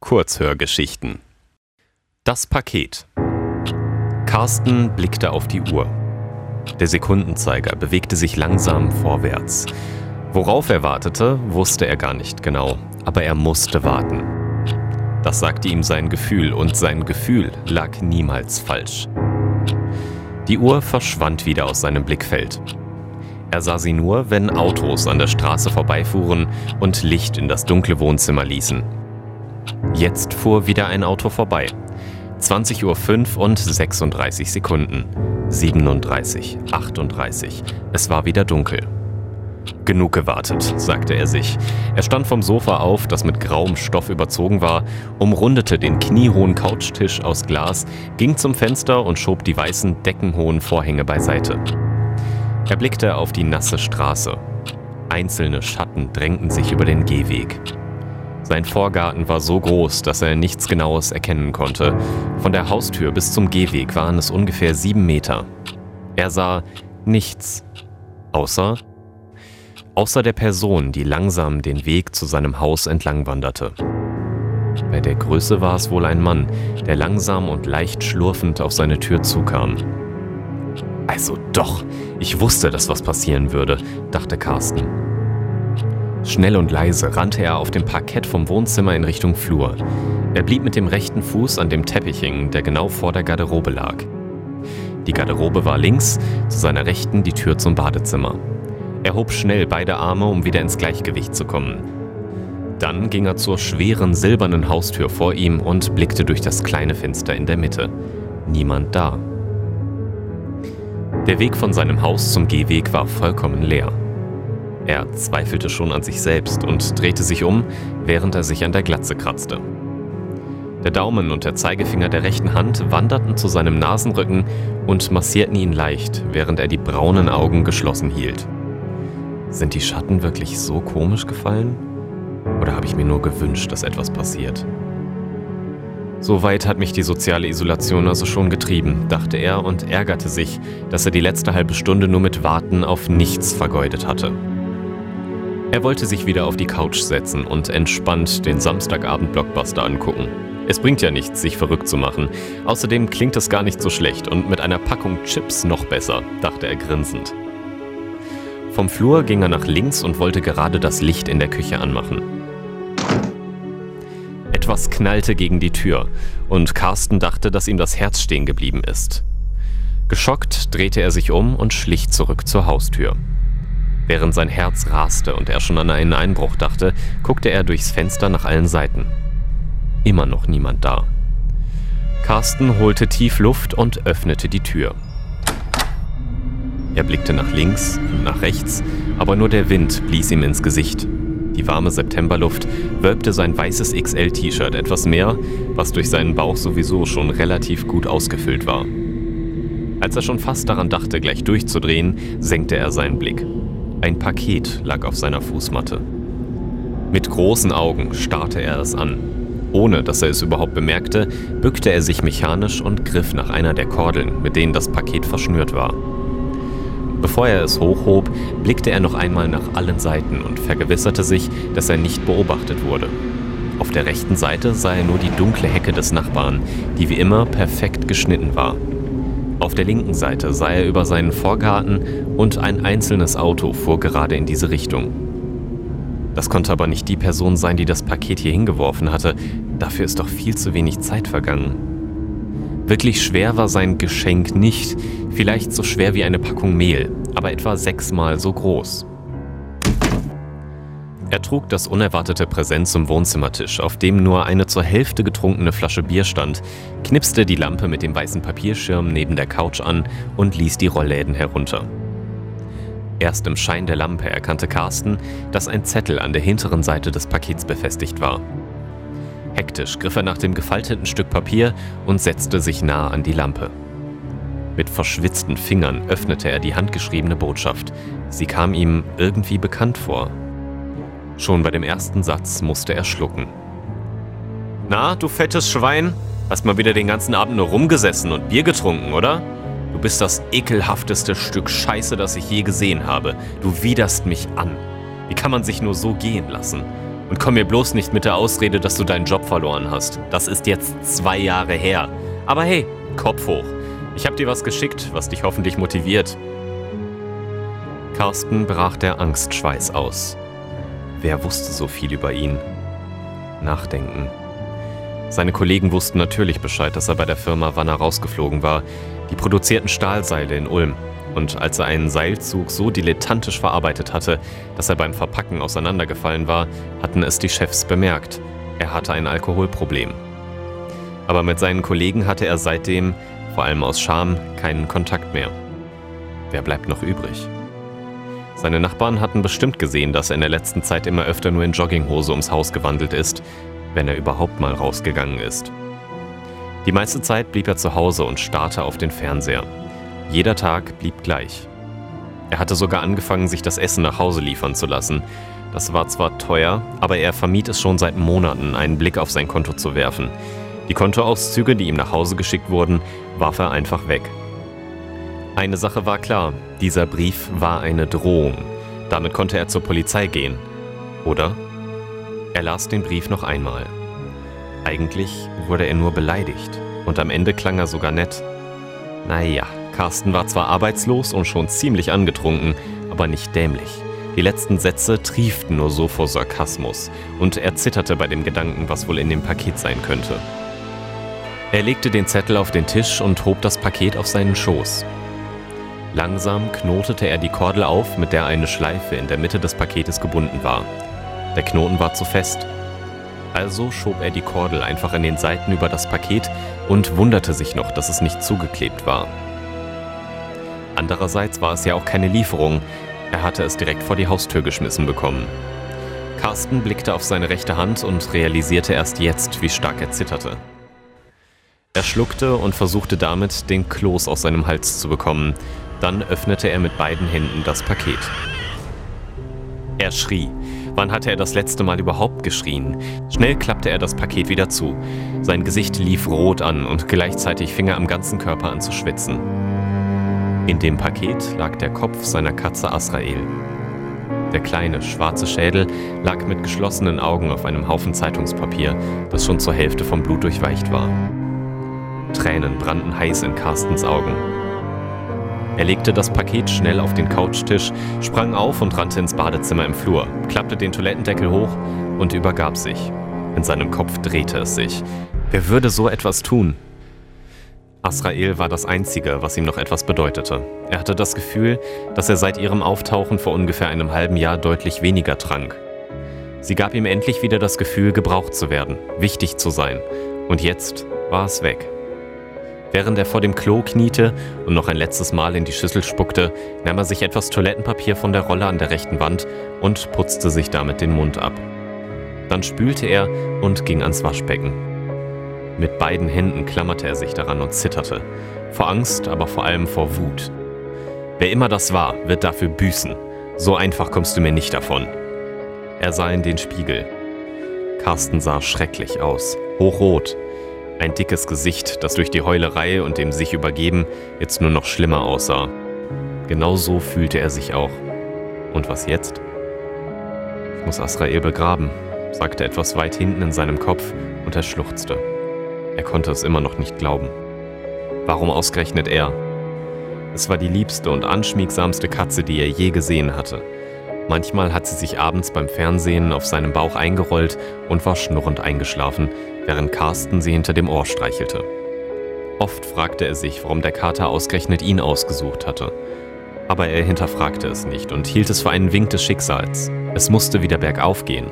Kurzhörgeschichten. Das Paket. Carsten blickte auf die Uhr. Der Sekundenzeiger bewegte sich langsam vorwärts. Worauf er wartete, wusste er gar nicht genau, aber er musste warten. Das sagte ihm sein Gefühl und sein Gefühl lag niemals falsch. Die Uhr verschwand wieder aus seinem Blickfeld. Er sah sie nur, wenn Autos an der Straße vorbeifuhren und Licht in das dunkle Wohnzimmer ließen. Jetzt fuhr wieder ein Auto vorbei. 20.05 Uhr und 36 Sekunden. 37, 38. Es war wieder dunkel. Genug gewartet, sagte er sich. Er stand vom Sofa auf, das mit grauem Stoff überzogen war, umrundete den kniehohen Couchtisch aus Glas, ging zum Fenster und schob die weißen, deckenhohen Vorhänge beiseite. Er blickte auf die nasse Straße. Einzelne Schatten drängten sich über den Gehweg. Sein Vorgarten war so groß, dass er nichts Genaues erkennen konnte. Von der Haustür bis zum Gehweg waren es ungefähr sieben Meter. Er sah nichts, außer außer der Person, die langsam den Weg zu seinem Haus entlang wanderte. Bei der Größe war es wohl ein Mann, der langsam und leicht schlurfend auf seine Tür zukam. Also doch, ich wusste, dass was passieren würde, dachte Carsten. Schnell und leise rannte er auf dem Parkett vom Wohnzimmer in Richtung Flur. Er blieb mit dem rechten Fuß an dem Teppich hängen, der genau vor der Garderobe lag. Die Garderobe war links, zu seiner Rechten die Tür zum Badezimmer. Er hob schnell beide Arme, um wieder ins Gleichgewicht zu kommen. Dann ging er zur schweren silbernen Haustür vor ihm und blickte durch das kleine Fenster in der Mitte. Niemand da. Der Weg von seinem Haus zum Gehweg war vollkommen leer. Er zweifelte schon an sich selbst und drehte sich um, während er sich an der Glatze kratzte. Der Daumen und der Zeigefinger der rechten Hand wanderten zu seinem Nasenrücken und massierten ihn leicht, während er die braunen Augen geschlossen hielt. Sind die Schatten wirklich so komisch gefallen? Oder habe ich mir nur gewünscht, dass etwas passiert? So weit hat mich die soziale Isolation also schon getrieben, dachte er und ärgerte sich, dass er die letzte halbe Stunde nur mit Warten auf nichts vergeudet hatte. Er wollte sich wieder auf die Couch setzen und entspannt den Samstagabend-Blockbuster angucken. Es bringt ja nichts, sich verrückt zu machen. Außerdem klingt es gar nicht so schlecht und mit einer Packung Chips noch besser, dachte er grinsend. Vom Flur ging er nach links und wollte gerade das Licht in der Küche anmachen. Etwas knallte gegen die Tür und Carsten dachte, dass ihm das Herz stehen geblieben ist. Geschockt drehte er sich um und schlich zurück zur Haustür. Während sein Herz raste und er schon an einen Einbruch dachte, guckte er durchs Fenster nach allen Seiten. Immer noch niemand da. Carsten holte tief Luft und öffnete die Tür. Er blickte nach links und nach rechts, aber nur der Wind blies ihm ins Gesicht. Die warme Septemberluft wölbte sein weißes XL-T-Shirt etwas mehr, was durch seinen Bauch sowieso schon relativ gut ausgefüllt war. Als er schon fast daran dachte, gleich durchzudrehen, senkte er seinen Blick. Ein Paket lag auf seiner Fußmatte. Mit großen Augen starrte er es an. Ohne dass er es überhaupt bemerkte, bückte er sich mechanisch und griff nach einer der Kordeln, mit denen das Paket verschnürt war. Bevor er es hochhob, blickte er noch einmal nach allen Seiten und vergewisserte sich, dass er nicht beobachtet wurde. Auf der rechten Seite sah er nur die dunkle Hecke des Nachbarn, die wie immer perfekt geschnitten war. Auf der linken Seite sah er über seinen Vorgarten und ein einzelnes Auto fuhr gerade in diese Richtung. Das konnte aber nicht die Person sein, die das Paket hier hingeworfen hatte. Dafür ist doch viel zu wenig Zeit vergangen. Wirklich schwer war sein Geschenk nicht, vielleicht so schwer wie eine Packung Mehl, aber etwa sechsmal so groß. Er trug das unerwartete Präsent zum Wohnzimmertisch, auf dem nur eine zur Hälfte getrunkene Flasche Bier stand, knipste die Lampe mit dem weißen Papierschirm neben der Couch an und ließ die Rollläden herunter. Erst im Schein der Lampe erkannte Carsten, dass ein Zettel an der hinteren Seite des Pakets befestigt war. Hektisch griff er nach dem gefalteten Stück Papier und setzte sich nah an die Lampe. Mit verschwitzten Fingern öffnete er die handgeschriebene Botschaft. Sie kam ihm irgendwie bekannt vor. Schon bei dem ersten Satz musste er schlucken. Na, du fettes Schwein, hast mal wieder den ganzen Abend nur rumgesessen und Bier getrunken, oder? Du bist das ekelhafteste Stück Scheiße, das ich je gesehen habe. Du widerst mich an. Wie kann man sich nur so gehen lassen? Und komm mir bloß nicht mit der Ausrede, dass du deinen Job verloren hast. Das ist jetzt zwei Jahre her. Aber hey, Kopf hoch. Ich hab dir was geschickt, was dich hoffentlich motiviert. Carsten brach der Angstschweiß aus. Wer wusste so viel über ihn? Nachdenken. Seine Kollegen wussten natürlich Bescheid, dass er bei der Firma Wanner rausgeflogen war. Die produzierten Stahlseile in Ulm. Und als er einen Seilzug so dilettantisch verarbeitet hatte, dass er beim Verpacken auseinandergefallen war, hatten es die Chefs bemerkt. Er hatte ein Alkoholproblem. Aber mit seinen Kollegen hatte er seitdem, vor allem aus Scham, keinen Kontakt mehr. Wer bleibt noch übrig? Seine Nachbarn hatten bestimmt gesehen, dass er in der letzten Zeit immer öfter nur in Jogginghose ums Haus gewandelt ist, wenn er überhaupt mal rausgegangen ist. Die meiste Zeit blieb er zu Hause und starrte auf den Fernseher. Jeder Tag blieb gleich. Er hatte sogar angefangen, sich das Essen nach Hause liefern zu lassen. Das war zwar teuer, aber er vermied es schon seit Monaten, einen Blick auf sein Konto zu werfen. Die Kontoauszüge, die ihm nach Hause geschickt wurden, warf er einfach weg. Eine Sache war klar, dieser Brief war eine Drohung. Damit konnte er zur Polizei gehen. Oder? Er las den Brief noch einmal. Eigentlich wurde er nur beleidigt und am Ende klang er sogar nett. Naja, Carsten war zwar arbeitslos und schon ziemlich angetrunken, aber nicht dämlich. Die letzten Sätze trieften nur so vor Sarkasmus und er zitterte bei dem Gedanken, was wohl in dem Paket sein könnte. Er legte den Zettel auf den Tisch und hob das Paket auf seinen Schoß. Langsam knotete er die Kordel auf, mit der eine Schleife in der Mitte des Paketes gebunden war. Der Knoten war zu fest. Also schob er die Kordel einfach in den Seiten über das Paket und wunderte sich noch, dass es nicht zugeklebt war. Andererseits war es ja auch keine Lieferung, er hatte es direkt vor die Haustür geschmissen bekommen. Carsten blickte auf seine rechte Hand und realisierte erst jetzt, wie stark er zitterte. Er schluckte und versuchte damit, den Kloß aus seinem Hals zu bekommen. Dann öffnete er mit beiden Händen das Paket. Er schrie. Wann hatte er das letzte Mal überhaupt geschrien? Schnell klappte er das Paket wieder zu. Sein Gesicht lief rot an und gleichzeitig fing er am ganzen Körper an zu schwitzen. In dem Paket lag der Kopf seiner Katze Asrael. Der kleine, schwarze Schädel lag mit geschlossenen Augen auf einem Haufen Zeitungspapier, das schon zur Hälfte vom Blut durchweicht war. Tränen brannten heiß in Carstens Augen. Er legte das Paket schnell auf den Couchtisch, sprang auf und rannte ins Badezimmer im Flur, klappte den Toilettendeckel hoch und übergab sich. In seinem Kopf drehte es sich. Wer würde so etwas tun? Asrael war das Einzige, was ihm noch etwas bedeutete. Er hatte das Gefühl, dass er seit ihrem Auftauchen vor ungefähr einem halben Jahr deutlich weniger trank. Sie gab ihm endlich wieder das Gefühl, gebraucht zu werden, wichtig zu sein. Und jetzt war es weg. Während er vor dem Klo kniete und noch ein letztes Mal in die Schüssel spuckte, nahm er sich etwas Toilettenpapier von der Rolle an der rechten Wand und putzte sich damit den Mund ab. Dann spülte er und ging ans Waschbecken. Mit beiden Händen klammerte er sich daran und zitterte. Vor Angst, aber vor allem vor Wut. Wer immer das war, wird dafür büßen. So einfach kommst du mir nicht davon. Er sah in den Spiegel. Carsten sah schrecklich aus, hochrot, ein dickes Gesicht, das durch die Heulerei und dem sich übergeben jetzt nur noch schlimmer aussah. Genau so fühlte er sich auch. Und was jetzt? Ich muss Asrael begraben, sagte etwas weit hinten in seinem Kopf und er schluchzte. Er konnte es immer noch nicht glauben. Warum ausgerechnet er? Es war die liebste und anschmiegsamste Katze, die er je gesehen hatte. Manchmal hat sie sich abends beim Fernsehen auf seinem Bauch eingerollt und war schnurrend eingeschlafen, während Carsten sie hinter dem Ohr streichelte. Oft fragte er sich, warum der Kater ausgerechnet ihn ausgesucht hatte. Aber er hinterfragte es nicht und hielt es für einen Wink des Schicksals. Es musste wieder bergauf gehen.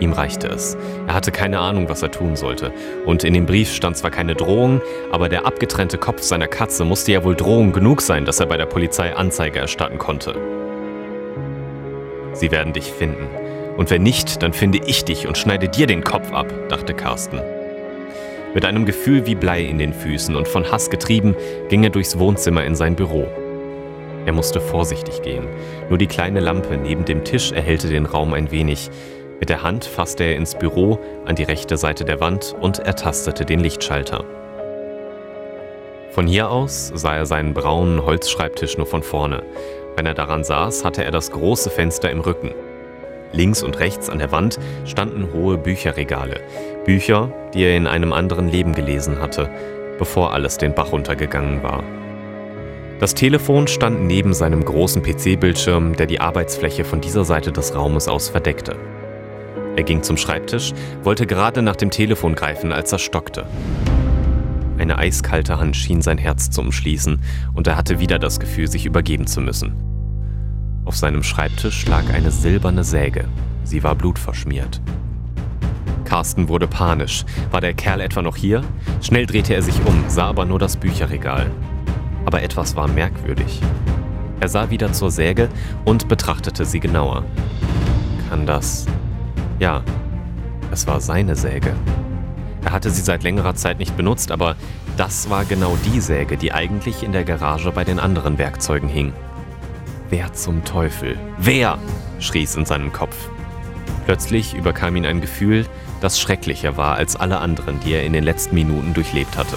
Ihm reichte es. Er hatte keine Ahnung, was er tun sollte. Und in dem Brief stand zwar keine Drohung, aber der abgetrennte Kopf seiner Katze musste ja wohl Drohung genug sein, dass er bei der Polizei Anzeige erstatten konnte. Sie werden dich finden. Und wenn nicht, dann finde ich dich und schneide dir den Kopf ab, dachte Carsten. Mit einem Gefühl wie Blei in den Füßen und von Hass getrieben, ging er durchs Wohnzimmer in sein Büro. Er musste vorsichtig gehen. Nur die kleine Lampe neben dem Tisch erhellte den Raum ein wenig. Mit der Hand fasste er ins Büro an die rechte Seite der Wand und ertastete den Lichtschalter. Von hier aus sah er seinen braunen Holzschreibtisch nur von vorne. Wenn er daran saß, hatte er das große Fenster im Rücken. Links und rechts an der Wand standen hohe Bücherregale. Bücher, die er in einem anderen Leben gelesen hatte, bevor alles den Bach runtergegangen war. Das Telefon stand neben seinem großen PC-Bildschirm, der die Arbeitsfläche von dieser Seite des Raumes aus verdeckte. Er ging zum Schreibtisch, wollte gerade nach dem Telefon greifen, als er stockte. Eine eiskalte Hand schien sein Herz zu umschließen und er hatte wieder das Gefühl, sich übergeben zu müssen. Auf seinem Schreibtisch lag eine silberne Säge. Sie war blutverschmiert. Carsten wurde panisch. War der Kerl etwa noch hier? Schnell drehte er sich um, sah aber nur das Bücherregal. Aber etwas war merkwürdig. Er sah wieder zur Säge und betrachtete sie genauer. Kann das... Ja, es war seine Säge. Er hatte sie seit längerer Zeit nicht benutzt, aber das war genau die Säge, die eigentlich in der Garage bei den anderen Werkzeugen hing. Wer zum Teufel? Wer? schrie es in seinem Kopf. Plötzlich überkam ihn ein Gefühl, das schrecklicher war als alle anderen, die er in den letzten Minuten durchlebt hatte.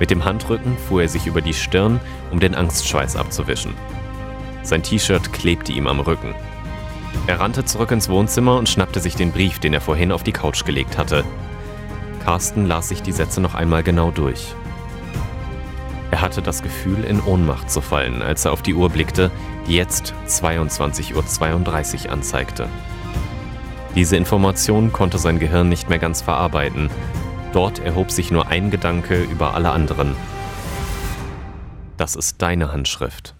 Mit dem Handrücken fuhr er sich über die Stirn, um den Angstschweiß abzuwischen. Sein T-Shirt klebte ihm am Rücken. Er rannte zurück ins Wohnzimmer und schnappte sich den Brief, den er vorhin auf die Couch gelegt hatte. Carsten las sich die Sätze noch einmal genau durch. Hatte das Gefühl, in Ohnmacht zu fallen, als er auf die Uhr blickte, die jetzt 22.32 Uhr anzeigte. Diese Information konnte sein Gehirn nicht mehr ganz verarbeiten. Dort erhob sich nur ein Gedanke über alle anderen. Das ist deine Handschrift.